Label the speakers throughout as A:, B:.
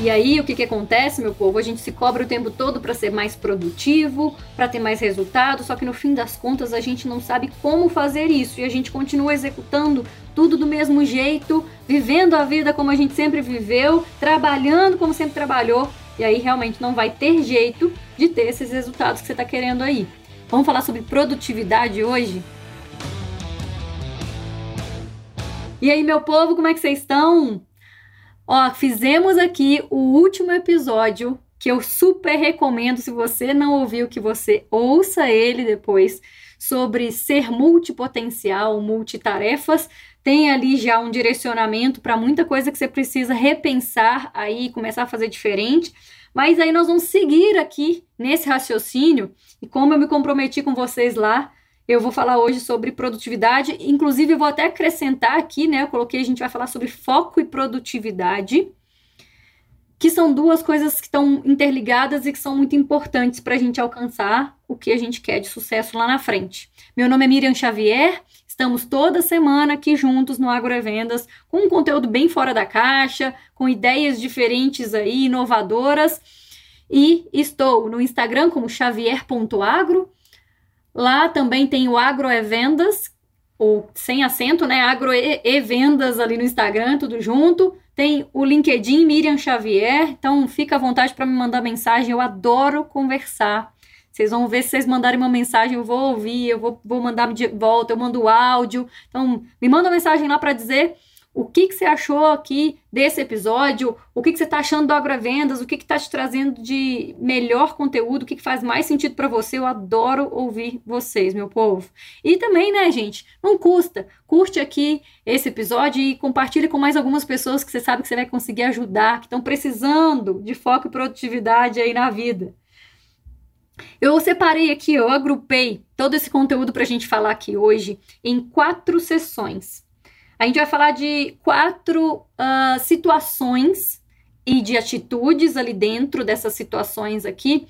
A: E aí, o que, que acontece, meu povo? A gente se cobra o tempo todo para ser mais produtivo, para ter mais resultado, só que no fim das contas a gente não sabe como fazer isso e a gente continua executando tudo do mesmo jeito, vivendo a vida como a gente sempre viveu, trabalhando como sempre trabalhou, e aí realmente não vai ter jeito de ter esses resultados que você está querendo aí. Vamos falar sobre produtividade hoje? E aí, meu povo, como é que vocês estão? Ó, fizemos aqui o último episódio que eu super recomendo. Se você não ouviu, que você ouça ele depois sobre ser multipotencial, multitarefas. Tem ali já um direcionamento para muita coisa que você precisa repensar aí, começar a fazer diferente. Mas aí nós vamos seguir aqui nesse raciocínio e como eu me comprometi com vocês lá, eu vou falar hoje sobre produtividade, inclusive eu vou até acrescentar aqui, né? Eu coloquei, a gente vai falar sobre foco e produtividade, que são duas coisas que estão interligadas e que são muito importantes para a gente alcançar o que a gente quer de sucesso lá na frente. Meu nome é Miriam Xavier, estamos toda semana aqui juntos no Agrovendas, com um conteúdo bem fora da caixa, com ideias diferentes aí, inovadoras. E estou no Instagram como xavier.agro Lá também tem o Agro é Vendas, ou sem acento, né? Agro e, e Vendas ali no Instagram, tudo junto. Tem o LinkedIn Miriam Xavier, então fica à vontade para me mandar mensagem, eu adoro conversar. Vocês vão ver se vocês mandarem uma mensagem, eu vou ouvir, eu vou, vou mandar de volta, eu mando áudio. Então, me manda uma mensagem lá para dizer o que, que você achou aqui desse episódio, o que, que você está achando do Agrovendas, o que está te trazendo de melhor conteúdo, o que, que faz mais sentido para você. Eu adoro ouvir vocês, meu povo. E também, né, gente, não custa. Curte aqui esse episódio e compartilhe com mais algumas pessoas que você sabe que você vai conseguir ajudar, que estão precisando de foco e produtividade aí na vida. Eu separei aqui, eu agrupei todo esse conteúdo para a gente falar aqui hoje em quatro sessões. A gente vai falar de quatro uh, situações e de atitudes ali dentro dessas situações aqui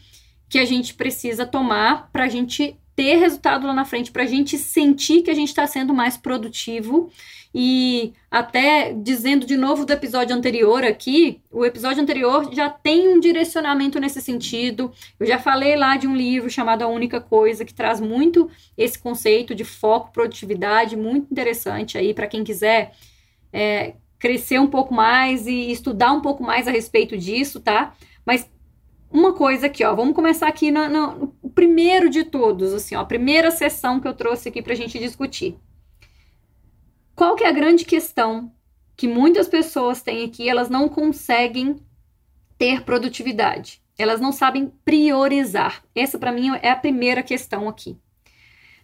A: que a gente precisa tomar para a gente ter resultado lá na frente, para a gente sentir que a gente está sendo mais produtivo e até dizendo de novo do episódio anterior aqui, o episódio anterior já tem um direcionamento nesse sentido. Eu já falei lá de um livro chamado A Única Coisa, que traz muito esse conceito de foco, produtividade, muito interessante aí para quem quiser é, crescer um pouco mais e estudar um pouco mais a respeito disso, tá? Mas uma coisa aqui, ó, vamos começar aqui no, no, primeiro de todos, assim, ó, a primeira sessão que eu trouxe aqui para a gente discutir. Qual que é a grande questão que muitas pessoas têm aqui? Elas não conseguem ter produtividade. Elas não sabem priorizar. Essa, para mim, é a primeira questão aqui.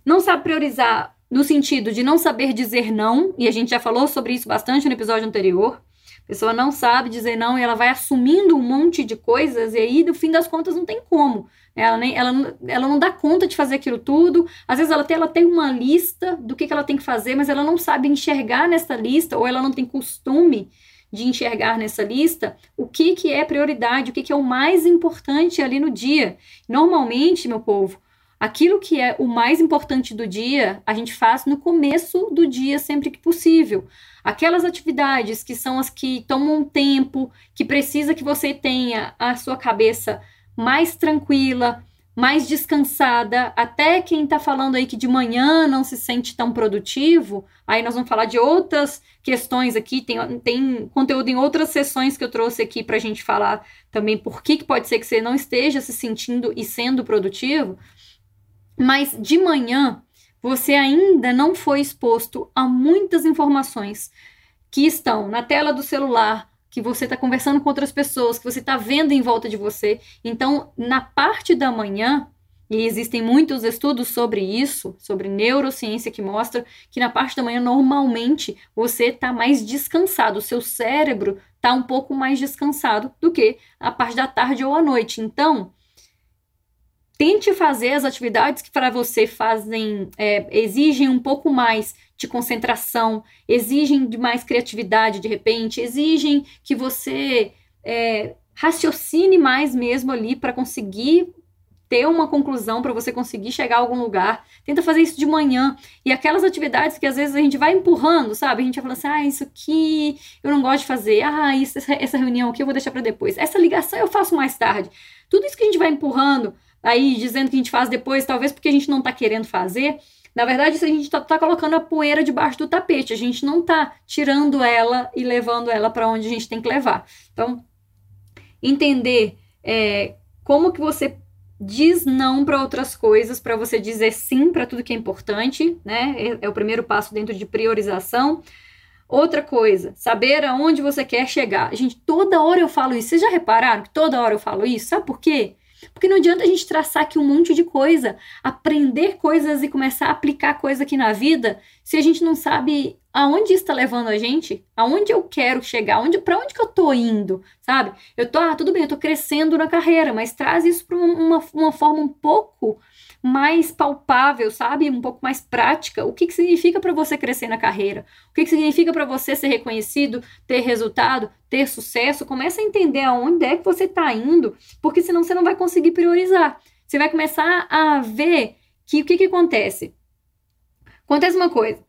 A: Não sabe priorizar no sentido de não saber dizer não, e a gente já falou sobre isso bastante no episódio anterior. A pessoa não sabe dizer não e ela vai assumindo um monte de coisas, e aí, no fim das contas, não tem como. Ela, nem, ela, ela não dá conta de fazer aquilo tudo. Às vezes ela tem, ela tem uma lista do que, que ela tem que fazer, mas ela não sabe enxergar nessa lista, ou ela não tem costume de enxergar nessa lista o que, que é prioridade, o que, que é o mais importante ali no dia. Normalmente, meu povo, aquilo que é o mais importante do dia, a gente faz no começo do dia, sempre que possível. Aquelas atividades que são as que tomam tempo, que precisa que você tenha a sua cabeça mais tranquila, mais descansada. Até quem está falando aí que de manhã não se sente tão produtivo, aí nós vamos falar de outras questões aqui. Tem, tem conteúdo em outras sessões que eu trouxe aqui para a gente falar também por que, que pode ser que você não esteja se sentindo e sendo produtivo. Mas de manhã você ainda não foi exposto a muitas informações que estão na tela do celular, que você está conversando com outras pessoas, que você está vendo em volta de você. Então, na parte da manhã, e existem muitos estudos sobre isso, sobre neurociência, que mostram que na parte da manhã, normalmente, você está mais descansado, o seu cérebro está um pouco mais descansado do que a parte da tarde ou à noite. Então, tente fazer as atividades que para você fazem, é, exigem um pouco mais de concentração, exigem de mais criatividade de repente, exigem que você é, raciocine mais mesmo ali para conseguir ter uma conclusão para você conseguir chegar a algum lugar. Tenta fazer isso de manhã. E aquelas atividades que às vezes a gente vai empurrando, sabe? A gente vai falando assim: ah, isso aqui eu não gosto de fazer. Ah, isso, essa reunião aqui eu vou deixar para depois. Essa ligação eu faço mais tarde. Tudo isso que a gente vai empurrando, aí dizendo que a gente faz depois, talvez porque a gente não está querendo fazer. Na verdade, a gente está tá colocando a poeira debaixo do tapete, a gente não está tirando ela e levando ela para onde a gente tem que levar. Então, entender é, como que você diz não para outras coisas, para você dizer sim para tudo que é importante, né? É, é, o primeiro passo dentro de priorização. Outra coisa, saber aonde você quer chegar. Gente, toda hora eu falo isso. Vocês já repararam que toda hora eu falo isso? Sabe por quê? Porque não adianta a gente traçar aqui um monte de coisa, aprender coisas e começar a aplicar coisa aqui na vida, se a gente não sabe aonde está levando a gente, aonde eu quero chegar, onde, para onde que eu tô indo, sabe? Eu tô, ah, tudo bem, eu tô crescendo na carreira, mas traz isso para uma, uma forma um pouco mais palpável, sabe? Um pouco mais prática. O que, que significa para você crescer na carreira? O que, que significa para você ser reconhecido, ter resultado, ter sucesso? Começa a entender aonde é que você está indo, porque senão você não vai conseguir priorizar. Você vai começar a ver que o que, que acontece? Acontece uma coisa.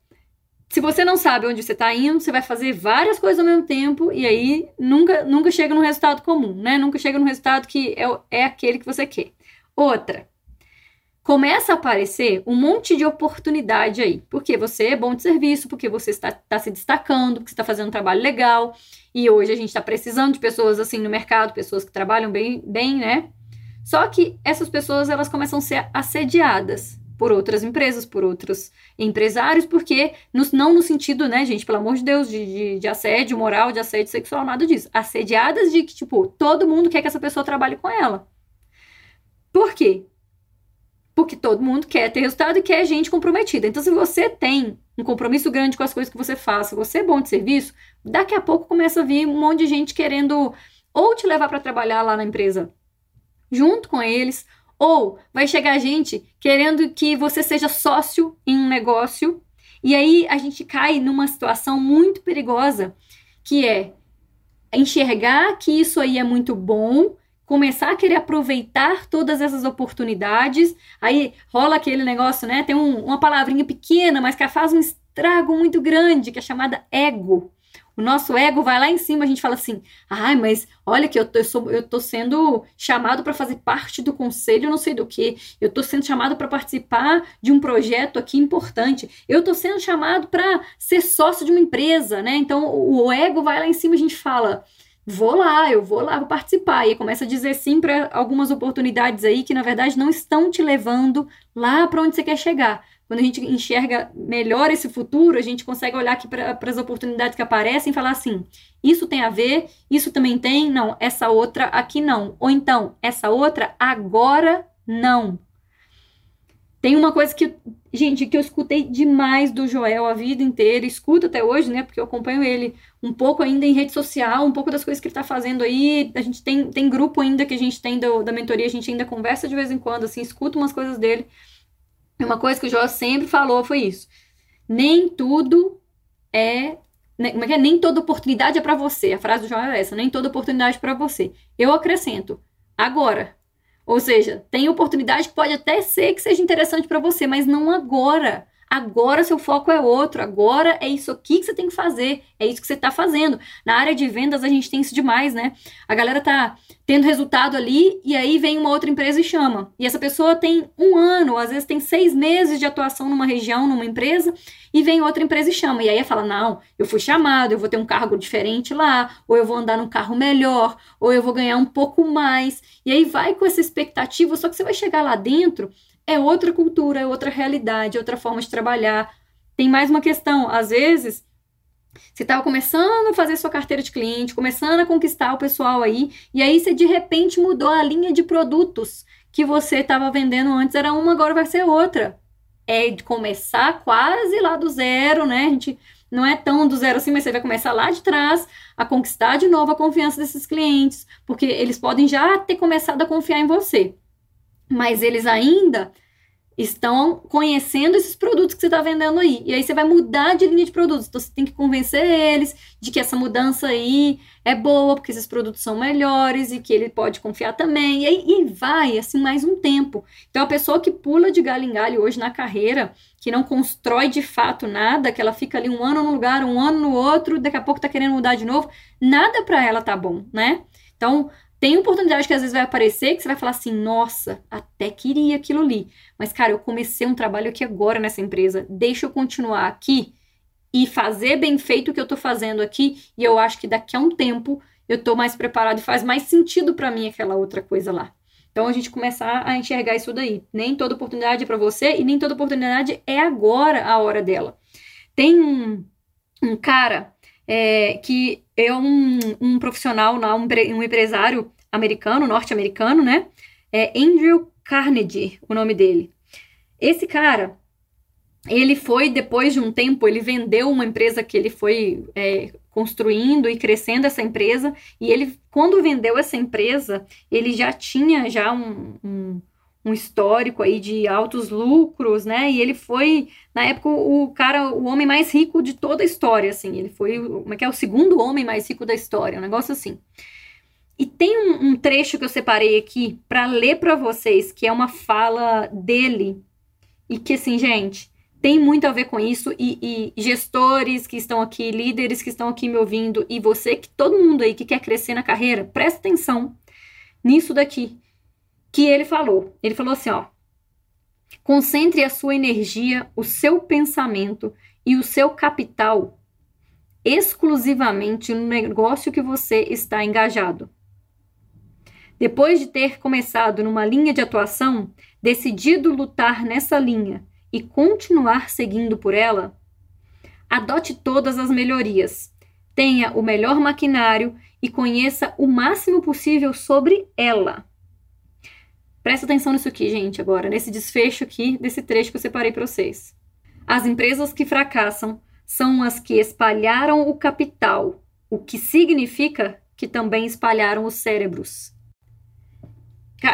A: Se você não sabe onde você está indo, você vai fazer várias coisas ao mesmo tempo e aí nunca, nunca chega no resultado comum, né? Nunca chega no resultado que é, é aquele que você quer. Outra, começa a aparecer um monte de oportunidade aí, porque você é bom de serviço, porque você está, está se destacando, porque você está fazendo um trabalho legal, e hoje a gente está precisando de pessoas assim no mercado, pessoas que trabalham bem, bem, né? Só que essas pessoas elas começam a ser assediadas por outras empresas, por outros empresários, porque não no sentido, né, gente, pelo amor de Deus, de, de, de assédio moral, de assédio sexual, nada disso. Assediadas de que, tipo, todo mundo quer que essa pessoa trabalhe com ela. Por quê? Porque todo mundo quer ter resultado e quer gente comprometida. Então, se você tem um compromisso grande com as coisas que você faça, você é bom de serviço, daqui a pouco começa a vir um monte de gente querendo ou te levar para trabalhar lá na empresa junto com eles, ou vai chegar gente querendo que você seja sócio em um negócio. E aí a gente cai numa situação muito perigosa, que é enxergar que isso aí é muito bom, começar a querer aproveitar todas essas oportunidades. Aí rola aquele negócio, né? Tem um, uma palavrinha pequena, mas que faz um estrago muito grande, que é chamada ego. O nosso ego vai lá em cima, a gente fala assim: ai, mas olha que eu tô, eu, sou, eu tô sendo chamado para fazer parte do conselho, não sei do que, eu tô sendo chamado para participar de um projeto aqui importante, eu tô sendo chamado para ser sócio de uma empresa, né? Então o ego vai lá em cima, a gente fala: vou lá, eu vou lá, vou participar. E começa a dizer sim para algumas oportunidades aí que, na verdade, não estão te levando lá para onde você quer chegar. Quando a gente enxerga melhor esse futuro, a gente consegue olhar aqui para as oportunidades que aparecem e falar assim: isso tem a ver, isso também tem, não, essa outra aqui não. Ou então, essa outra agora não. Tem uma coisa que, gente, que eu escutei demais do Joel a vida inteira, escuto até hoje, né? Porque eu acompanho ele um pouco ainda em rede social, um pouco das coisas que ele tá fazendo aí. A gente tem, tem grupo ainda que a gente tem do, da mentoria, a gente ainda conversa de vez em quando, assim, escuta umas coisas dele. E uma coisa que o Joel sempre falou foi isso. Nem tudo é. Né, como é que é? Nem toda oportunidade é para você. A frase do Joel é essa: nem toda oportunidade é para você. Eu acrescento. Agora, ou seja, tem oportunidade que pode até ser que seja interessante para você, mas não agora. Agora seu foco é outro, agora é isso aqui que você tem que fazer, é isso que você está fazendo. Na área de vendas a gente tem isso demais, né? A galera tá tendo resultado ali e aí vem uma outra empresa e chama. E essa pessoa tem um ano, às vezes tem seis meses de atuação numa região, numa empresa, e vem outra empresa e chama. E aí fala: não, eu fui chamado, eu vou ter um cargo diferente lá, ou eu vou andar num carro melhor, ou eu vou ganhar um pouco mais. E aí vai com essa expectativa, só que você vai chegar lá dentro é outra cultura, é outra realidade, é outra forma de trabalhar. Tem mais uma questão, às vezes você estava começando a fazer sua carteira de cliente, começando a conquistar o pessoal aí, e aí você de repente mudou a linha de produtos que você estava vendendo antes, era uma, agora vai ser outra. É de começar quase lá do zero, né? A gente não é tão do zero assim, mas você vai começar lá de trás a conquistar de novo a confiança desses clientes, porque eles podem já ter começado a confiar em você mas eles ainda estão conhecendo esses produtos que você está vendendo aí. E aí você vai mudar de linha de produtos. Então você tem que convencer eles de que essa mudança aí é boa, porque esses produtos são melhores e que ele pode confiar também. E aí e vai, assim, mais um tempo. Então a pessoa que pula de galho em galho hoje na carreira, que não constrói de fato nada, que ela fica ali um ano num lugar, um ano no outro, daqui a pouco está querendo mudar de novo, nada para ela tá bom, né? Então, tem oportunidade que às vezes vai aparecer que você vai falar assim, nossa, até queria aquilo ali. Mas, cara, eu comecei um trabalho aqui agora nessa empresa, deixa eu continuar aqui e fazer bem feito o que eu tô fazendo aqui, e eu acho que daqui a um tempo eu tô mais preparado e faz mais sentido para mim aquela outra coisa lá. Então a gente começar a enxergar isso daí. Nem toda oportunidade é para você e nem toda oportunidade é agora a hora dela. Tem um, um cara é, que é um, um profissional, um, um empresário americano, norte-americano, né? É Andrew Carnegie, o nome dele. Esse cara, ele foi, depois de um tempo, ele vendeu uma empresa que ele foi é, construindo e crescendo essa empresa, e ele, quando vendeu essa empresa, ele já tinha já um, um um histórico aí de altos lucros, né? E ele foi, na época, o cara, o homem mais rico de toda a história, assim. Ele foi, como é que é, o segundo homem mais rico da história, um negócio assim. E tem um, um trecho que eu separei aqui para ler para vocês, que é uma fala dele, e que, assim, gente, tem muito a ver com isso, e, e gestores que estão aqui, líderes que estão aqui me ouvindo, e você, que todo mundo aí que quer crescer na carreira, presta atenção nisso daqui que ele falou. Ele falou assim, ó: Concentre a sua energia, o seu pensamento e o seu capital exclusivamente no negócio que você está engajado. Depois de ter começado numa linha de atuação, decidido lutar nessa linha e continuar seguindo por ela, adote todas as melhorias, tenha o melhor maquinário e conheça o máximo possível sobre ela. Presta atenção nisso aqui, gente, agora, nesse desfecho aqui desse trecho que eu separei para vocês. As empresas que fracassam são as que espalharam o capital, o que significa que também espalharam os cérebros.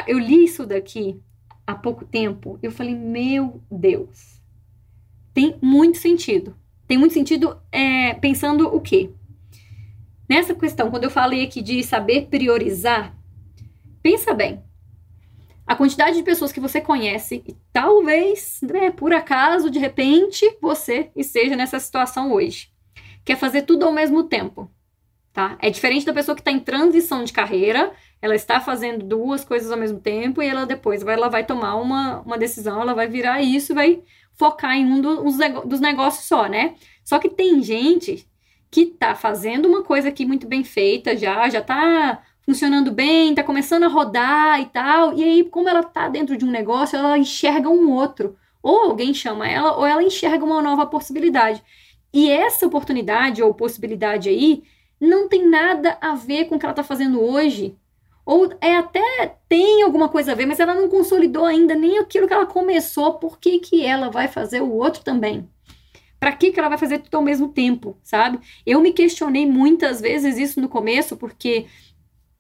A: Eu li isso daqui há pouco tempo, eu falei, meu Deus, tem muito sentido. Tem muito sentido é, pensando o quê? Nessa questão, quando eu falei aqui de saber priorizar, pensa bem a quantidade de pessoas que você conhece e talvez, né, por acaso, de repente, você esteja nessa situação hoje. Quer fazer tudo ao mesmo tempo, tá? É diferente da pessoa que está em transição de carreira, ela está fazendo duas coisas ao mesmo tempo e ela depois vai, ela vai tomar uma, uma decisão, ela vai virar isso e vai focar em um dos, dos negócios só, né? Só que tem gente que tá fazendo uma coisa aqui muito bem feita já, já tá funcionando bem, tá começando a rodar e tal. E aí, como ela tá dentro de um negócio, ela enxerga um outro. Ou alguém chama ela, ou ela enxerga uma nova possibilidade. E essa oportunidade ou possibilidade aí não tem nada a ver com o que ela tá fazendo hoje. Ou é até tem alguma coisa a ver, mas ela não consolidou ainda nem aquilo que ela começou. Por que, que ela vai fazer o outro também? Para que, que ela vai fazer tudo ao mesmo tempo, sabe? Eu me questionei muitas vezes isso no começo, porque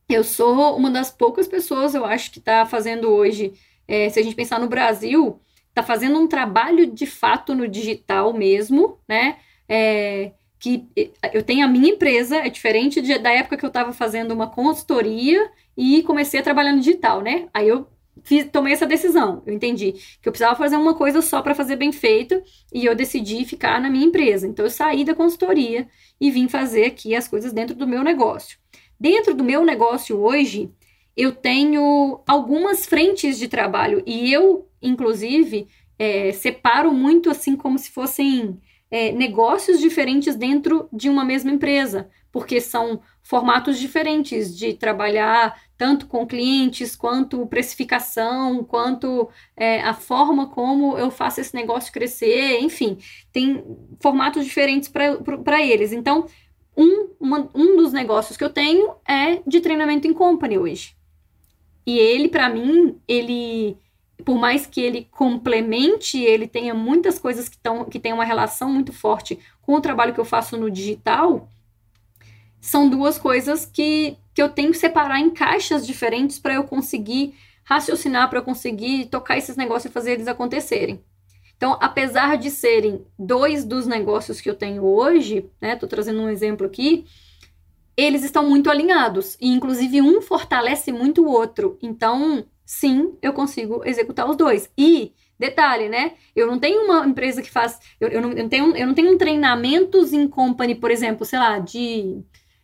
A: eu sou uma das poucas pessoas, eu acho, que está fazendo hoje, é, se a gente pensar no Brasil, está fazendo um trabalho de fato no digital mesmo, né? É, que eu tenho a minha empresa, é diferente de, da época que eu estava fazendo uma consultoria e comecei a trabalhar no digital, né? Aí eu fiz, tomei essa decisão, eu entendi que eu precisava fazer uma coisa só para fazer bem feito e eu decidi ficar na minha empresa. Então eu saí da consultoria e vim fazer aqui as coisas dentro do meu negócio. Dentro do meu negócio hoje, eu tenho algumas frentes de trabalho e eu, inclusive, é, separo muito assim como se fossem é, negócios diferentes dentro de uma mesma empresa, porque são formatos diferentes de trabalhar tanto com clientes, quanto precificação, quanto é, a forma como eu faço esse negócio crescer, enfim, tem formatos diferentes para eles. Então, um, uma, um dos negócios que eu tenho é de treinamento em company hoje. E ele, para mim, ele, por mais que ele complemente, ele tenha muitas coisas que, tão, que têm uma relação muito forte com o trabalho que eu faço no digital, são duas coisas que, que eu tenho que separar em caixas diferentes para eu conseguir raciocinar para eu conseguir tocar esses negócios e fazer eles acontecerem. Então, apesar de serem dois dos negócios que eu tenho hoje, né? Tô trazendo um exemplo aqui, eles estão muito alinhados e inclusive um fortalece muito o outro. Então, sim, eu consigo executar os dois. E Detalhe, né? Eu não tenho uma empresa que faz. Eu, eu, não, eu, tenho, eu não tenho um treinamentos em company, por exemplo, sei lá, de.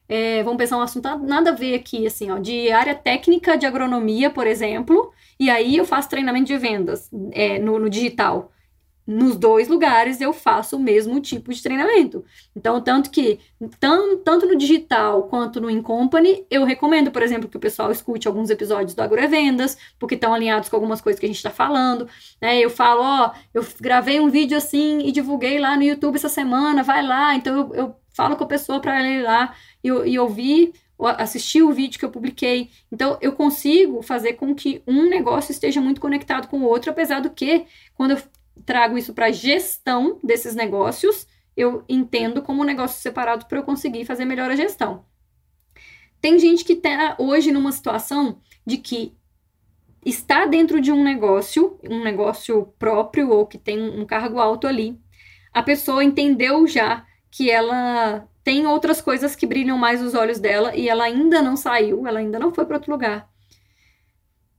A: É, vamos pensar um assunto nada a ver aqui, assim, ó, de área técnica de agronomia, por exemplo, e aí eu faço treinamento de vendas é, no, no digital nos dois lugares eu faço o mesmo tipo de treinamento. Então, tanto que, tão, tanto no digital quanto no Incompany, eu recomendo, por exemplo, que o pessoal escute alguns episódios do Agrovendas, porque estão alinhados com algumas coisas que a gente está falando. Né? Eu falo, ó, eu gravei um vídeo assim e divulguei lá no YouTube essa semana, vai lá. Então, eu, eu falo com a pessoa para ir lá e, e ouvir assistir o vídeo que eu publiquei. Então, eu consigo fazer com que um negócio esteja muito conectado com o outro, apesar do que, quando eu trago isso para gestão desses negócios, eu entendo como um negócio separado para eu conseguir fazer melhor a gestão. Tem gente que está hoje numa situação de que está dentro de um negócio, um negócio próprio ou que tem um cargo alto ali. A pessoa entendeu já que ela tem outras coisas que brilham mais os olhos dela e ela ainda não saiu, ela ainda não foi para outro lugar.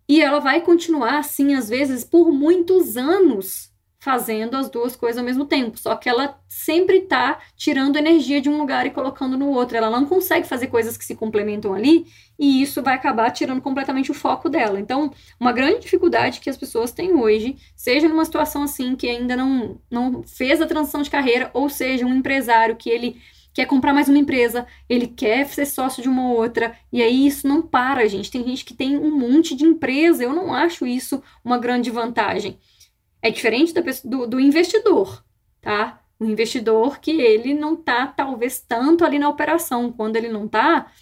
A: E ela vai continuar assim, às vezes, por muitos anos, fazendo as duas coisas ao mesmo tempo. Só que ela sempre está tirando energia de um lugar e colocando no outro. Ela não consegue fazer coisas que se complementam ali e isso vai acabar tirando completamente o foco dela. Então, uma grande dificuldade que as pessoas têm hoje, seja numa situação assim que ainda não, não fez a transição de carreira, ou seja, um empresário que ele quer comprar mais uma empresa, ele quer ser sócio de uma outra, e aí isso não para, gente. Tem gente que tem um monte de empresa, eu não acho isso uma grande vantagem. É diferente do, do investidor, tá? O investidor que ele não tá, talvez, tanto ali na operação. Quando ele não tá,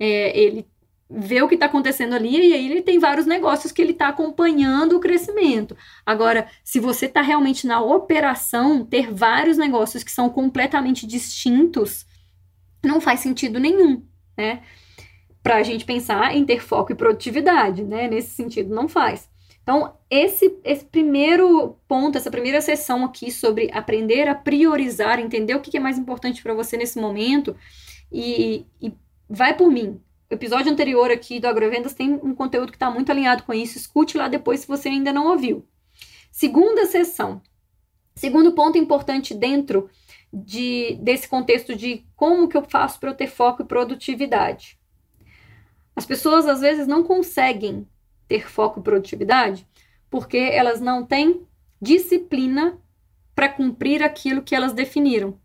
A: é, ele vê o que está acontecendo ali e aí ele tem vários negócios que ele está acompanhando o crescimento. Agora, se você está realmente na operação, ter vários negócios que são completamente distintos não faz sentido nenhum, né? Para a gente pensar em ter foco e produtividade, né? Nesse sentido, não faz. Então, esse, esse primeiro ponto, essa primeira sessão aqui sobre aprender a priorizar, entender o que é mais importante para você nesse momento, e, e vai por mim. O episódio anterior aqui do Agrovendas tem um conteúdo que está muito alinhado com isso. Escute lá depois se você ainda não ouviu. Segunda sessão. Segundo ponto importante dentro de, desse contexto de como que eu faço para eu ter foco e produtividade. As pessoas às vezes não conseguem ter foco e produtividade? Porque elas não têm disciplina para cumprir aquilo que elas definiram.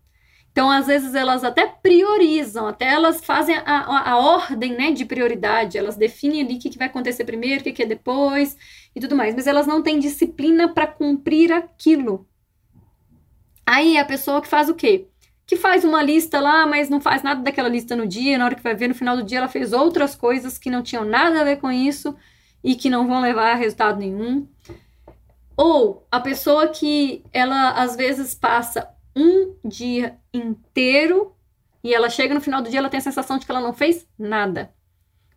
A: Então, às vezes, elas até priorizam, até elas fazem a, a, a ordem né, de prioridade, elas definem ali o que, que vai acontecer primeiro, o que, que é depois e tudo mais, mas elas não têm disciplina para cumprir aquilo. Aí a pessoa que faz o quê? Que faz uma lista lá, mas não faz nada daquela lista no dia, na hora que vai ver no final do dia ela fez outras coisas que não tinham nada a ver com isso e que não vão levar a resultado nenhum. Ou a pessoa que ela às vezes passa um dia inteiro e ela chega no final do dia ela tem a sensação de que ela não fez nada.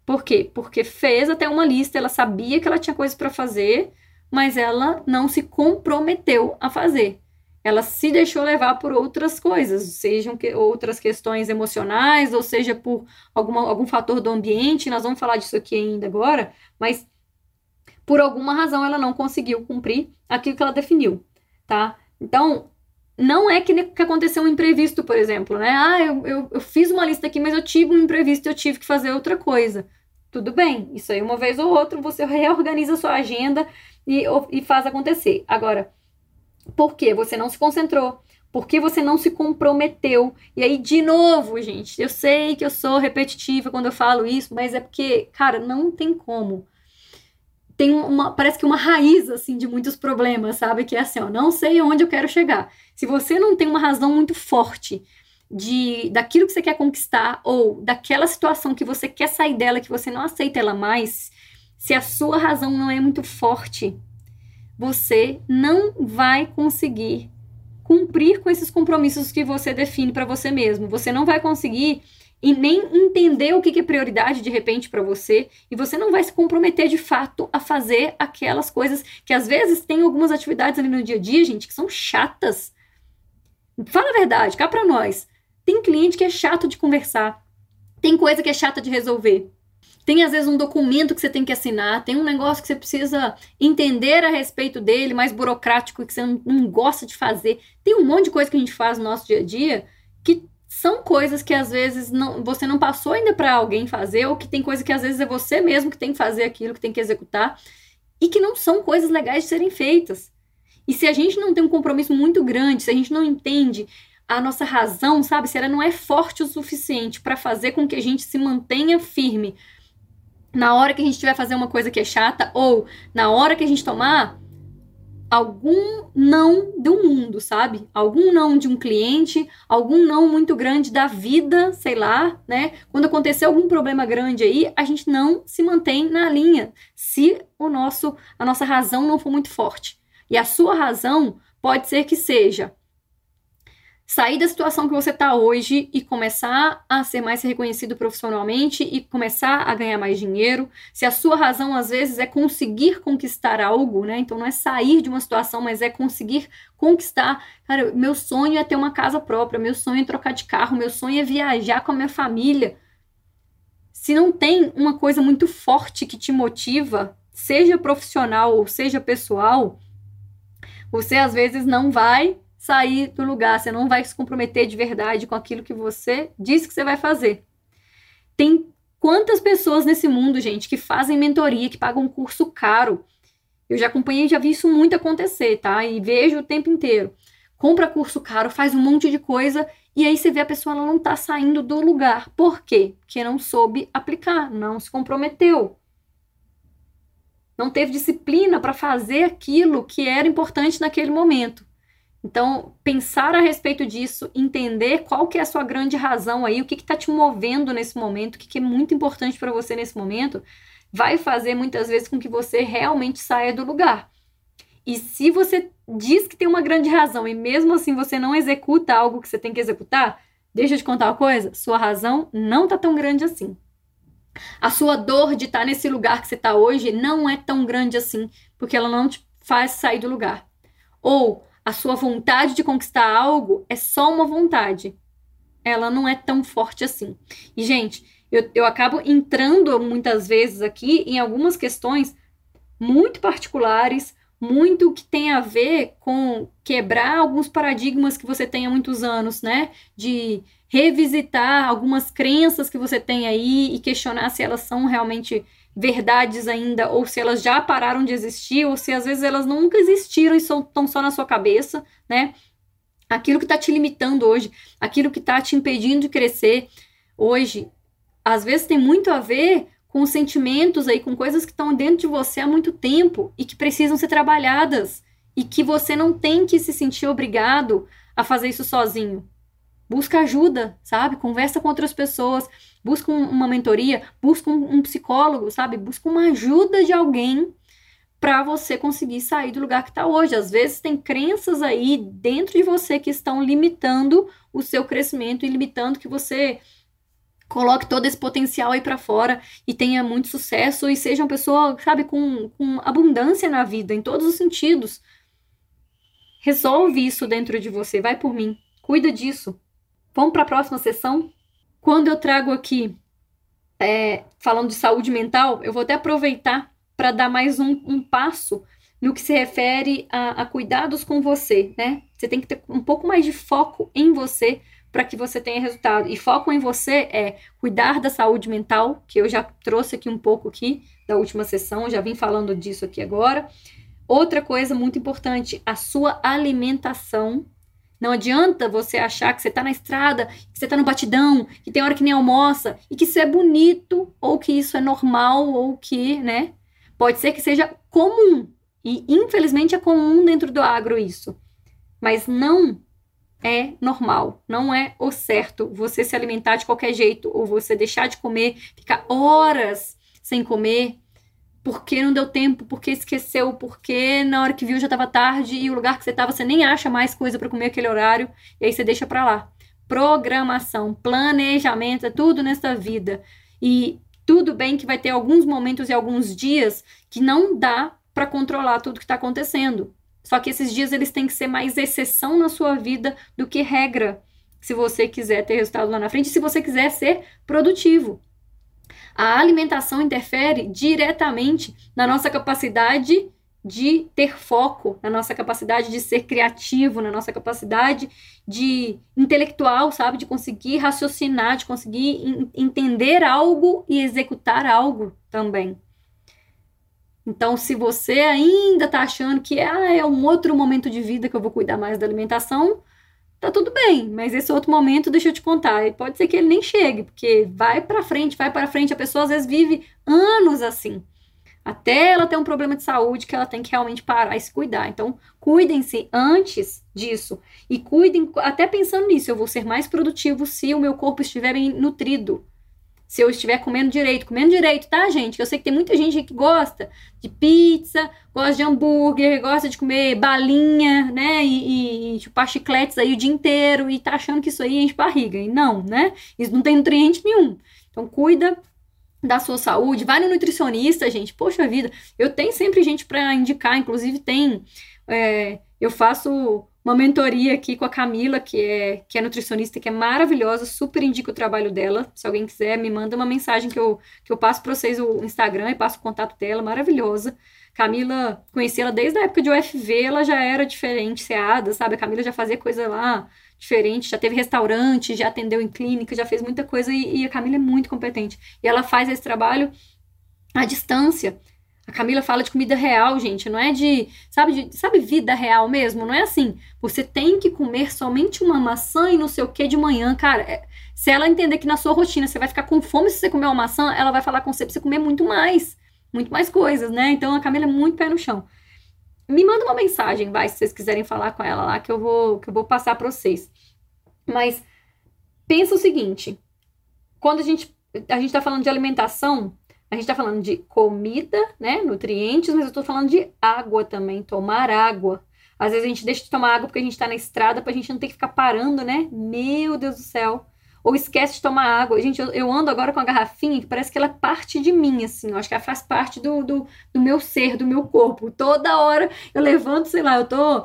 A: Por quê? Porque fez até uma lista, ela sabia que ela tinha coisas para fazer, mas ela não se comprometeu a fazer. Ela se deixou levar por outras coisas, sejam que, outras questões emocionais, ou seja por alguma, algum fator do ambiente. Nós vamos falar disso aqui ainda agora, mas por alguma razão ela não conseguiu cumprir aquilo que ela definiu, tá? Então, não é que, que aconteceu um imprevisto, por exemplo, né? Ah, eu, eu, eu fiz uma lista aqui, mas eu tive um imprevisto e eu tive que fazer outra coisa. Tudo bem, isso aí uma vez ou outra você reorganiza sua agenda e, e faz acontecer. Agora, por que você não se concentrou? Por que você não se comprometeu? E aí, de novo, gente, eu sei que eu sou repetitiva quando eu falo isso, mas é porque, cara, não tem como tem uma, parece que uma raiz, assim, de muitos problemas, sabe? Que é assim, ó, não sei onde eu quero chegar. Se você não tem uma razão muito forte de daquilo que você quer conquistar ou daquela situação que você quer sair dela, que você não aceita ela mais, se a sua razão não é muito forte, você não vai conseguir cumprir com esses compromissos que você define para você mesmo. Você não vai conseguir e nem entender o que é prioridade de repente para você, e você não vai se comprometer de fato a fazer aquelas coisas que às vezes tem algumas atividades ali no dia a dia, gente, que são chatas. Fala a verdade, cá para nós. Tem cliente que é chato de conversar. Tem coisa que é chata de resolver. Tem às vezes um documento que você tem que assinar, tem um negócio que você precisa entender a respeito dele, mais burocrático que você não, gosta de fazer. Tem um monte de coisa que a gente faz no nosso dia a dia que são coisas que às vezes não, você não passou ainda para alguém fazer, ou que tem coisa que às vezes é você mesmo que tem que fazer aquilo, que tem que executar, e que não são coisas legais de serem feitas. E se a gente não tem um compromisso muito grande, se a gente não entende a nossa razão, sabe, se ela não é forte o suficiente para fazer com que a gente se mantenha firme na hora que a gente tiver fazer uma coisa que é chata, ou na hora que a gente tomar algum não do mundo, sabe? Algum não de um cliente, algum não muito grande da vida, sei lá, né? Quando acontecer algum problema grande aí, a gente não se mantém na linha, se o nosso a nossa razão não for muito forte. E a sua razão pode ser que seja sair da situação que você está hoje e começar a ser mais reconhecido profissionalmente e começar a ganhar mais dinheiro. Se a sua razão às vezes é conseguir conquistar algo, né? Então não é sair de uma situação, mas é conseguir conquistar. Cara, meu sonho é ter uma casa própria, meu sonho é trocar de carro, meu sonho é viajar com a minha família. Se não tem uma coisa muito forte que te motiva, seja profissional ou seja pessoal, você às vezes não vai sair do lugar, você não vai se comprometer de verdade com aquilo que você disse que você vai fazer. Tem quantas pessoas nesse mundo, gente, que fazem mentoria, que pagam um curso caro. Eu já acompanhei, já vi isso muito acontecer, tá? E vejo o tempo inteiro. Compra curso caro, faz um monte de coisa e aí você vê a pessoa ela não tá saindo do lugar. Por quê? Porque não soube aplicar, não se comprometeu. Não teve disciplina para fazer aquilo que era importante naquele momento. Então, pensar a respeito disso, entender qual que é a sua grande razão aí, o que está te movendo nesse momento, o que, que é muito importante para você nesse momento, vai fazer muitas vezes com que você realmente saia do lugar. E se você diz que tem uma grande razão e mesmo assim você não executa algo que você tem que executar, deixa eu te contar uma coisa, sua razão não está tão grande assim. A sua dor de estar tá nesse lugar que você está hoje não é tão grande assim, porque ela não te faz sair do lugar. Ou a sua vontade de conquistar algo é só uma vontade. Ela não é tão forte assim. E, gente, eu, eu acabo entrando muitas vezes aqui em algumas questões muito particulares, muito que tem a ver com quebrar alguns paradigmas que você tem há muitos anos, né? De revisitar algumas crenças que você tem aí e questionar se elas são realmente verdades ainda, ou se elas já pararam de existir, ou se às vezes elas nunca existiram e estão só na sua cabeça, né? Aquilo que está te limitando hoje, aquilo que está te impedindo de crescer hoje, às vezes tem muito a ver com sentimentos aí, com coisas que estão dentro de você há muito tempo e que precisam ser trabalhadas e que você não tem que se sentir obrigado a fazer isso sozinho. Busca ajuda, sabe? Conversa com outras pessoas, busca um, uma mentoria, busca um, um psicólogo, sabe? Busca uma ajuda de alguém para você conseguir sair do lugar que está hoje. Às vezes tem crenças aí dentro de você que estão limitando o seu crescimento e limitando que você coloque todo esse potencial aí para fora e tenha muito sucesso e seja uma pessoa, sabe, com, com abundância na vida, em todos os sentidos. Resolve isso dentro de você, vai por mim, cuida disso. Vamos para a próxima sessão? Quando eu trago aqui, é, falando de saúde mental, eu vou até aproveitar para dar mais um, um, passo no que se refere a, a, cuidados com você, né? Você tem que ter um pouco mais de foco em você para que você tenha resultado. E foco em você é cuidar da saúde mental, que eu já trouxe aqui um pouco aqui da última sessão, já vim falando disso aqui agora. Outra coisa muito importante, a sua alimentação não adianta você achar que você está na estrada, que você está no batidão, que tem hora que nem almoça, e que isso é bonito, ou que isso é normal, ou que, né? Pode ser que seja comum. E infelizmente é comum dentro do agro isso. Mas não é normal, não é o certo você se alimentar de qualquer jeito, ou você deixar de comer, ficar horas sem comer, porque não deu tempo, porque esqueceu, porque na hora que viu já estava tarde e o lugar que você estava você nem acha mais coisa para comer aquele horário e aí você deixa para lá. programação, planejamento, é tudo nessa vida. E tudo bem que vai ter alguns momentos e alguns dias que não dá para controlar tudo que está acontecendo. Só que esses dias eles têm que ser mais exceção na sua vida do que regra, se você quiser ter resultado lá na frente, se você quiser ser produtivo. A alimentação interfere diretamente na nossa capacidade de ter foco, na nossa capacidade de ser criativo, na nossa capacidade de intelectual, sabe, de conseguir raciocinar, de conseguir entender algo e executar algo também. Então, se você ainda está achando que ah, é um outro momento de vida que eu vou cuidar mais da alimentação, tá tudo bem, mas esse outro momento, deixa eu te contar, pode ser que ele nem chegue, porque vai para frente, vai para frente, a pessoa às vezes vive anos assim até ela ter um problema de saúde que ela tem que realmente parar e se cuidar. Então, cuidem-se antes disso e cuidem até pensando nisso, eu vou ser mais produtivo se o meu corpo estiver bem nutrido. Se eu estiver comendo direito, comendo direito, tá, gente? Eu sei que tem muita gente que gosta de pizza, gosta de hambúrguer, gosta de comer balinha, né? E, e chupar chicletes aí o dia inteiro e tá achando que isso aí enche barriga. E não, né? Isso não tem nutriente nenhum. Então, cuida da sua saúde, vai no nutricionista, gente. Poxa vida, eu tenho sempre gente para indicar, inclusive tem. É, eu faço uma mentoria aqui com a Camila, que é, que é nutricionista, que é maravilhosa, super indico o trabalho dela. Se alguém quiser, me manda uma mensagem que eu, que eu passo para vocês o Instagram e passo o contato dela, maravilhosa. Camila, conheci ela desde a época de UFV, ela já era diferenciada, sabe? A Camila já fazia coisa lá diferente, já teve restaurante, já atendeu em clínica, já fez muita coisa e, e a Camila é muito competente. E ela faz esse trabalho à distância. A Camila fala de comida real, gente, não é de, sabe, de, sabe vida real mesmo, não é assim. Você tem que comer somente uma maçã e não sei o que de manhã, cara. É, se ela entender que na sua rotina você vai ficar com fome se você comer uma maçã, ela vai falar com você pra você comer muito mais, muito mais coisas, né? Então a Camila é muito pé no chão me manda uma mensagem, vai, se vocês quiserem falar com ela lá, que eu vou, que eu vou passar para vocês. Mas pensa o seguinte: quando a gente a gente está falando de alimentação, a gente está falando de comida, né, nutrientes, mas eu estou falando de água também, tomar água. Às vezes a gente deixa de tomar água porque a gente está na estrada para a gente não ter que ficar parando, né? Meu Deus do céu ou esquece de tomar água. Gente, eu, eu, ando agora com a garrafinha que parece que ela é parte de mim, assim. Eu acho que ela faz parte do, do, do meu ser, do meu corpo. Toda hora eu levanto, sei lá, eu tô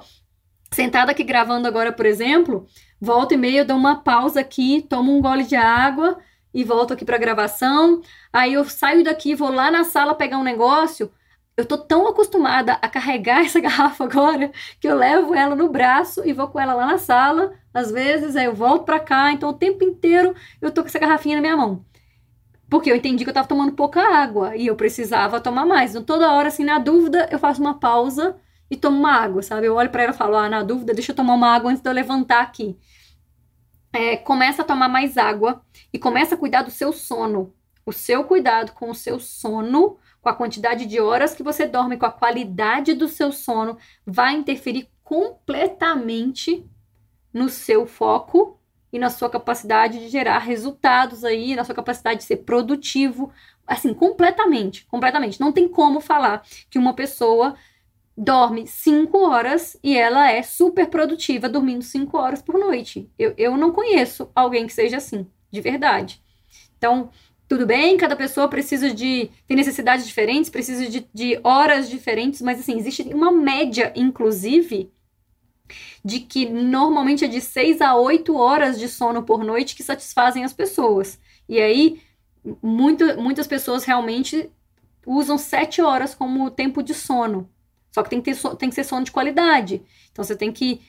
A: sentada aqui gravando agora, por exemplo, volta e meia eu dou uma pausa aqui, tomo um gole de água e volto aqui para gravação. Aí eu saio daqui, vou lá na sala pegar um negócio. Eu tô tão acostumada a carregar essa garrafa agora que eu levo ela no braço e vou com ela lá na sala às vezes, aí eu volto para cá, então o tempo inteiro eu tô com essa garrafinha na minha mão. Porque eu entendi que eu tava tomando pouca água e eu precisava tomar mais. Então, toda hora, assim, na dúvida, eu faço uma pausa e tomo uma água, sabe? Eu olho para ela e falo, ah, na dúvida, deixa eu tomar uma água antes de eu levantar aqui. É, começa a tomar mais água e começa a cuidar do seu sono. O seu cuidado com o seu sono, com a quantidade de horas que você dorme, com a qualidade do seu sono, vai interferir completamente no seu foco e na sua capacidade de gerar resultados aí, na sua capacidade de ser produtivo, assim, completamente, completamente. Não tem como falar que uma pessoa dorme cinco horas e ela é super produtiva dormindo cinco horas por noite. Eu, eu não conheço alguém que seja assim, de verdade. Então, tudo bem, cada pessoa precisa de. tem necessidades diferentes, precisa de, de horas diferentes, mas assim, existe uma média, inclusive, de que normalmente é de 6 a 8 horas de sono por noite que satisfazem as pessoas. E aí, muito, muitas pessoas realmente usam 7 horas como tempo de sono. Só que tem que, ter, tem que ser sono de qualidade. Então, você tem que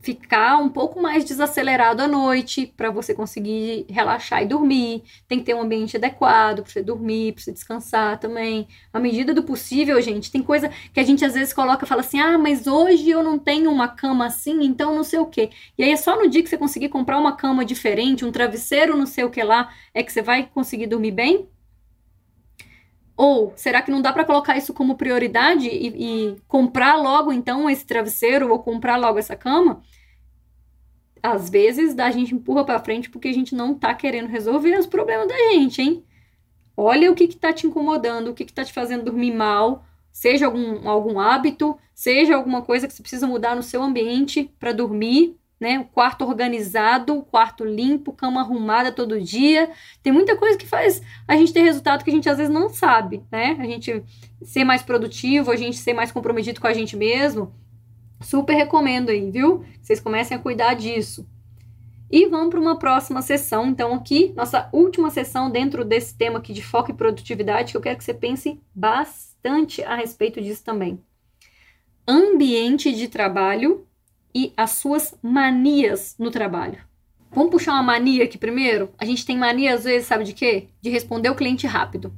A: ficar um pouco mais desacelerado à noite para você conseguir relaxar e dormir. Tem que ter um ambiente adequado para você dormir, para você descansar também. À medida do possível, gente, tem coisa que a gente às vezes coloca fala assim: "Ah, mas hoje eu não tenho uma cama assim, então não sei o quê". E aí é só no dia que você conseguir comprar uma cama diferente, um travesseiro, não sei o que lá, é que você vai conseguir dormir bem? Ou será que não dá para colocar isso como prioridade e, e, comprar logo então esse travesseiro ou comprar logo essa cama? Às vezes a gente empurra para frente porque a gente não tá querendo resolver os problemas da gente, hein? Olha o que que tá te incomodando, o que que tá te fazendo dormir mal, seja algum, algum hábito, seja alguma coisa que você precisa mudar no seu ambiente para dormir, né? O quarto organizado, o quarto limpo, cama arrumada todo dia. Tem muita coisa que faz a gente ter resultado que a gente às vezes não sabe, né? A gente ser mais produtivo, a gente ser mais comprometido com a gente mesmo. Super recomendo aí, viu? Vocês comecem a cuidar disso. E vamos para uma próxima sessão. Então, aqui, nossa última sessão dentro desse tema aqui de foco e produtividade, que eu quero que você pense bastante a respeito disso também. Ambiente de trabalho e as suas manias no trabalho. Vamos puxar uma mania aqui primeiro? A gente tem mania, às vezes, sabe de quê? De responder o cliente rápido.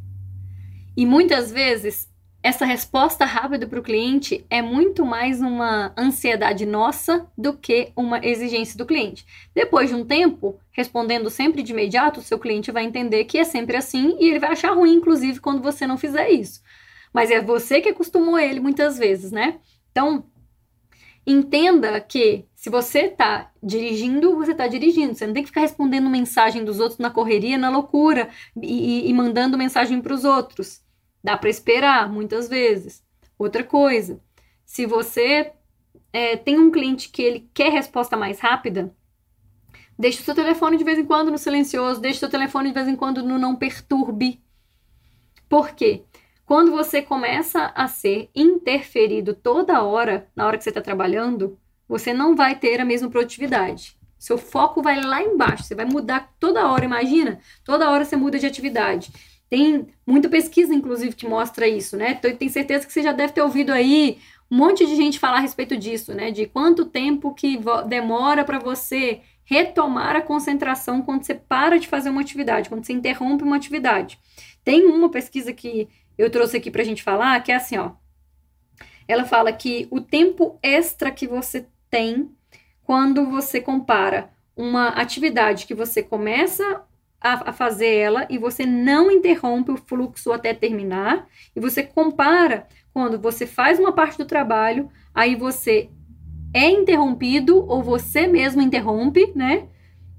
A: E muitas vezes, essa resposta rápida para o cliente é muito mais uma ansiedade nossa do que uma exigência do cliente. Depois de um tempo, respondendo sempre de imediato, o seu cliente vai entender que é sempre assim e ele vai achar ruim, inclusive, quando você não fizer isso. Mas é você que acostumou ele muitas vezes, né? Então, Entenda que se você está dirigindo, você está dirigindo. Você não tem que ficar respondendo mensagem dos outros na correria, na loucura e, e mandando mensagem para os outros. Dá para esperar muitas vezes. Outra coisa, se você é, tem um cliente que ele quer resposta mais rápida, deixe o seu telefone de vez em quando no silencioso, deixe o seu telefone de vez em quando no não perturbe. Por quê? Quando você começa a ser interferido toda hora, na hora que você está trabalhando, você não vai ter a mesma produtividade. Seu foco vai lá embaixo, você vai mudar toda hora, imagina? Toda hora você muda de atividade. Tem muita pesquisa, inclusive, que mostra isso, né? Então, tenho certeza que você já deve ter ouvido aí um monte de gente falar a respeito disso, né? De quanto tempo que demora para você retomar a concentração quando você para de fazer uma atividade, quando você interrompe uma atividade. Tem uma pesquisa que eu trouxe aqui para a gente falar, que é assim, ó. Ela fala que o tempo extra que você tem quando você compara uma atividade que você começa a, a, fazer ela e você não interrompe o fluxo até terminar, e você compara quando você faz uma parte do trabalho, aí você é interrompido ou você mesmo interrompe, né?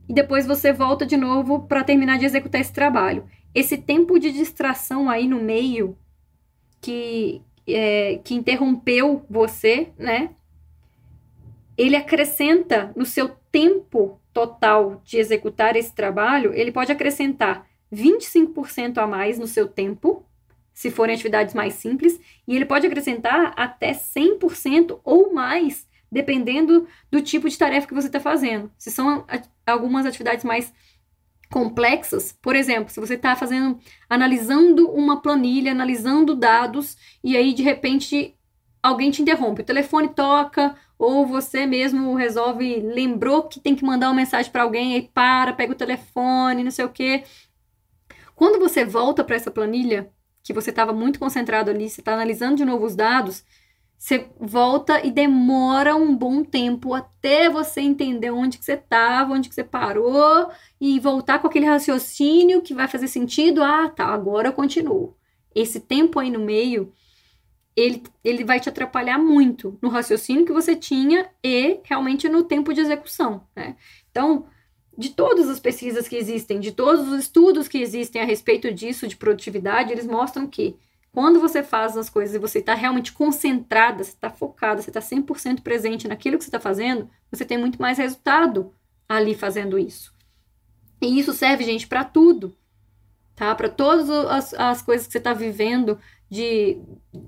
A: E depois você volta de novo para terminar de executar esse trabalho esse tempo de distração aí no meio que, é, que interrompeu você, né? Ele acrescenta no seu tempo total de executar esse trabalho, ele pode acrescentar 25% a mais no seu tempo, se forem atividades mais simples, e ele pode acrescentar até 100% ou mais, dependendo do tipo de tarefa que você está fazendo. Se são algumas atividades mais complexas, por exemplo, se você está fazendo, analisando uma planilha, analisando dados, e aí de repente alguém te interrompe, o telefone toca, ou você mesmo resolve, lembrou que tem que mandar uma mensagem para alguém, aí para, pega o telefone, não sei o quê. Quando você volta para essa planilha, que você estava muito concentrado ali, você está analisando de novo os dados, você volta e demora um bom tempo até você entender onde que você estava, onde que você parou e voltar com aquele raciocínio que vai fazer sentido. Ah, tá, agora eu continuo. Esse tempo aí no meio, ele, ele vai te atrapalhar muito no raciocínio que você tinha e realmente no tempo de execução, né? Então, de todas as pesquisas que existem, de todos os estudos que existem a respeito disso, de produtividade, eles mostram que quando você faz as coisas e você está realmente concentrada, você está focada, você está 100% presente naquilo que você está fazendo, você tem muito mais resultado ali fazendo isso. E isso serve, gente, para tudo, tá? Para todas as, as coisas que você está vivendo, de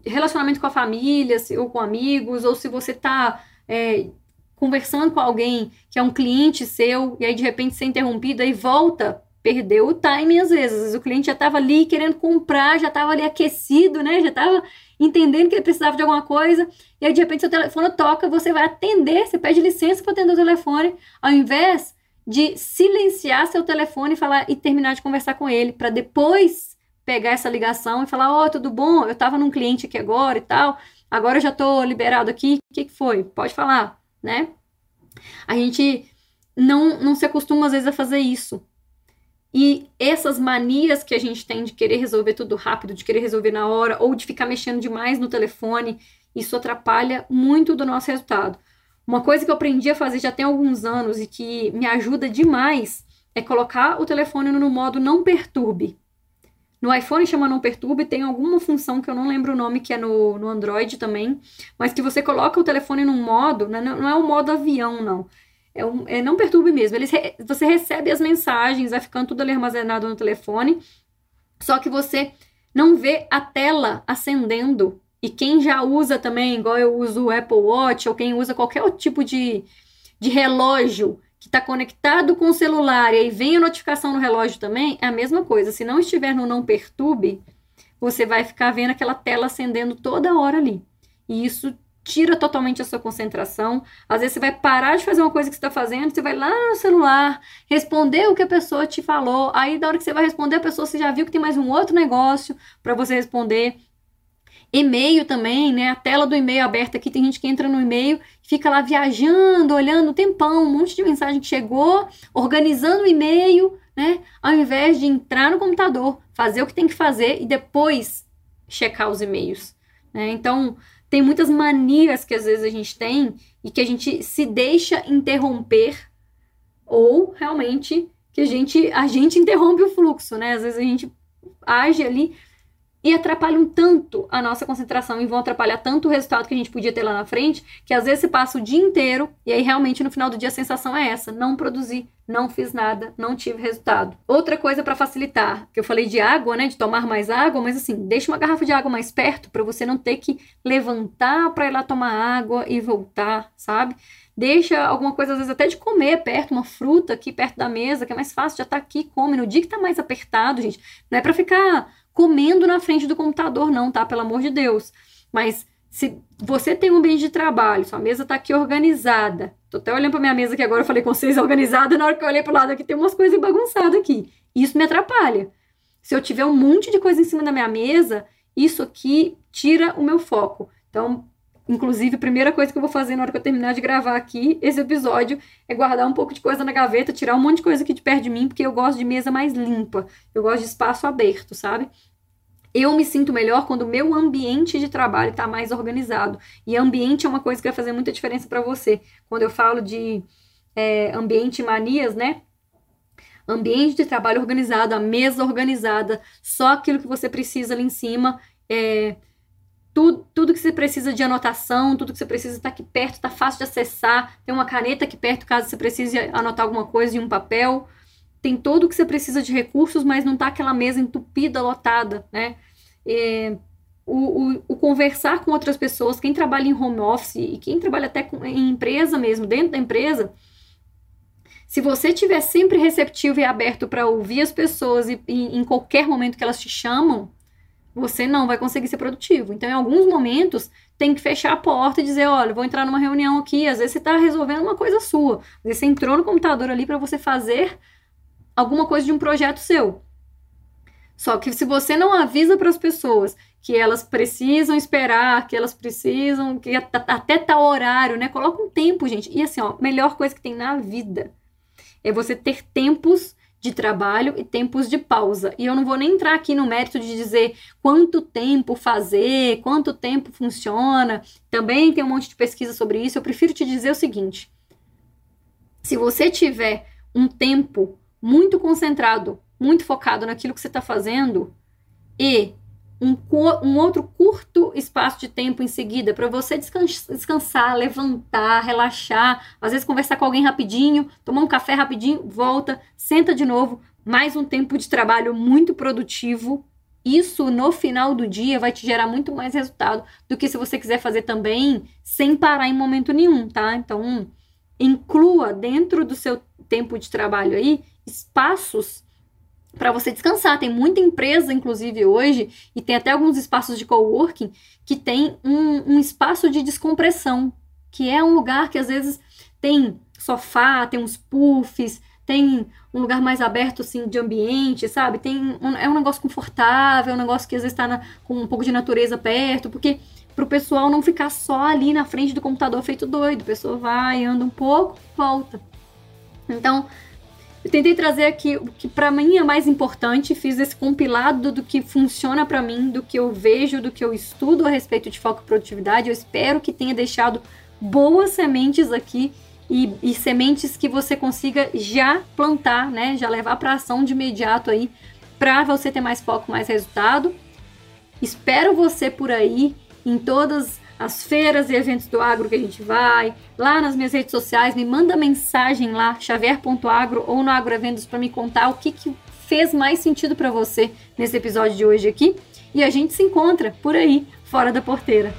A: relacionamento com a família, ou com amigos, ou se você está é, conversando com alguém que é um cliente seu, e aí de repente você é interrompido, aí volta perdeu o timing às vezes. O cliente já estava ali querendo comprar, já estava ali aquecido, né? Já estava entendendo que ele precisava de alguma coisa. E aí, de repente, seu telefone toca, você vai atender, você pede licença para atender o telefone, ao invés de silenciar seu telefone e falar e terminar de conversar com ele, para depois pegar essa ligação e falar: Ó, oh, tudo bom? Eu estava num cliente aqui agora e tal, agora eu já estou liberado aqui. O que, que foi? Pode falar, né? A gente não, não se acostuma, às vezes, a fazer isso. E essas manias que a gente tem de querer resolver tudo rápido, de querer resolver na hora, ou de ficar mexendo demais no telefone, isso atrapalha muito do nosso resultado. Uma coisa que eu aprendi a fazer já tem alguns anos e que me ajuda demais é colocar o telefone no modo não perturbe. No iPhone chama não perturbe, tem alguma função que eu não lembro o nome, que é no, no Android também, mas que você coloca o telefone num modo, não, não é o modo avião, não é, um, é não perturbe mesmo. Eles re, você recebe as mensagens, vai ficando tudo ali armazenado no telefone, só que você não vê a tela acendendo. E quem já usa também, igual eu uso o Apple Watch, ou quem usa qualquer outro tipo de, de relógio que está conectado com o celular e aí vem a notificação no relógio também, é a mesma coisa. Se não estiver no não perturbe, você vai ficar vendo aquela tela acendendo toda hora ali. E isso tira totalmente a sua concentração. Às vezes você vai parar de fazer uma coisa que você está fazendo, você vai lá no celular, responder o que a pessoa te falou. Aí, da hora que você vai responder, a pessoa você já viu que tem mais um outro negócio para você responder. E-mail também, né? A tela do e-mail aberta aqui, tem gente que entra no e-mail, fica lá viajando, olhando o tempão, um monte de mensagem que chegou, organizando o e-mail, né? Ao invés de entrar no computador, fazer o que tem que fazer e depois checar os e-mails. Né? Então, tem muitas manias que às vezes a gente tem e que a gente se deixa interromper ou realmente que a gente a gente interrompe o fluxo, né? Às vezes a gente age ali e atrapalham tanto a nossa concentração e vão atrapalhar tanto o resultado que a gente podia ter lá na frente, que às vezes você passa o dia inteiro e aí realmente no final do dia a sensação é essa: não produzi, não fiz nada, não tive resultado. Outra coisa para facilitar, que eu falei de água, né, de tomar mais água, mas assim, deixa uma garrafa de água mais perto para você não ter que levantar para ir lá tomar água e voltar, sabe? Deixa alguma coisa, às vezes, até de comer perto, uma fruta aqui perto da mesa, que é mais fácil, já tá aqui, come. No dia que tá mais apertado, gente, não é para ficar comendo na frente do computador, não, tá? Pelo amor de Deus. Mas se você tem um ambiente de trabalho, sua mesa tá aqui organizada. Tô até olhando pra minha mesa que agora eu falei com vocês organizada, na hora que eu olhei pro lado aqui tem umas coisas bagunçadas aqui. Isso me atrapalha. Se eu tiver um monte de coisa em cima da minha mesa, isso aqui tira o meu foco. Então, inclusive, a primeira coisa que eu vou fazer na hora que eu terminar de gravar aqui esse episódio é guardar um pouco de coisa na gaveta, tirar um monte de coisa aqui de perto de mim, porque eu gosto de mesa mais limpa. Eu gosto de espaço aberto, sabe? Eu me sinto melhor quando o meu ambiente de trabalho está mais organizado. E ambiente é uma coisa que vai fazer muita diferença para você. Quando eu falo de é, ambiente manias, né? Ambiente de trabalho organizado, a mesa organizada, só aquilo que você precisa ali em cima. É, tudo, tudo que você precisa de anotação, tudo que você precisa está aqui perto, está fácil de acessar. Tem uma caneta aqui perto caso você precise anotar alguma coisa em um papel tem todo o que você precisa de recursos, mas não tá aquela mesa entupida, lotada, né? É, o, o, o, conversar com outras pessoas, quem trabalha em home office e quem trabalha até com, em empresa mesmo, dentro da empresa, se você estiver sempre receptivo e aberto para ouvir as pessoas e, e, em qualquer momento que elas te chamam, você não vai conseguir ser produtivo. Então, em alguns momentos, tem que fechar a porta e dizer: olha, vou entrar numa reunião aqui. Às vezes você está resolvendo uma coisa sua. Às vezes você entrou no computador ali para você fazer alguma coisa de um projeto seu. Só que se você não avisa para as pessoas que elas precisam esperar, que elas precisam, que até tal horário, né? Coloca um tempo, gente. E assim, ó, melhor coisa que tem na vida é você ter tempos de trabalho e tempos de pausa. E eu não vou nem entrar aqui no mérito de dizer quanto tempo fazer, quanto tempo funciona. Também tem um monte de pesquisa sobre isso. Eu prefiro te dizer o seguinte: se você tiver um tempo muito concentrado, muito focado naquilo que você está fazendo e um, um, outro curto espaço de tempo em seguida para você descansar, levantar, relaxar, às vezes conversar com alguém rapidinho, tomar um café rapidinho, volta, senta de novo, mais um tempo de trabalho muito produtivo. Isso no final do dia vai te gerar muito mais resultado do que se você quiser fazer também sem parar em momento nenhum, tá? Então, inclua dentro do seu tempo de trabalho aí espaços para você descansar. Tem muita empresa, inclusive hoje, e tem até alguns espaços de coworking que tem um, um espaço de descompressão, que é um lugar que às vezes tem sofá, tem uns puffs, tem um lugar mais aberto assim de ambiente, sabe? Tem um, é um negócio confortável, é um negócio que às vezes está com um pouco de natureza perto, porque para o pessoal não ficar só ali na frente do computador feito doido. A pessoa vai, anda um pouco, volta. Então, eu tentei trazer aqui o que para mim é mais importante, fiz esse compilado do que funciona para mim, do que eu vejo, do que eu estudo a respeito de foco e produtividade. Eu espero que tenha deixado boas sementes aqui e, e sementes que você consiga já plantar, né? Já levar para ação de imediato aí, para você ter mais foco, mais resultado. Espero você por aí em todas as feiras e eventos do agro que a gente vai, lá nas minhas redes sociais, me manda mensagem lá, xavier.agro ou no Agroeventos para me contar o que, que fez mais sentido para você nesse episódio de hoje aqui. E a gente se encontra por aí, fora da porteira.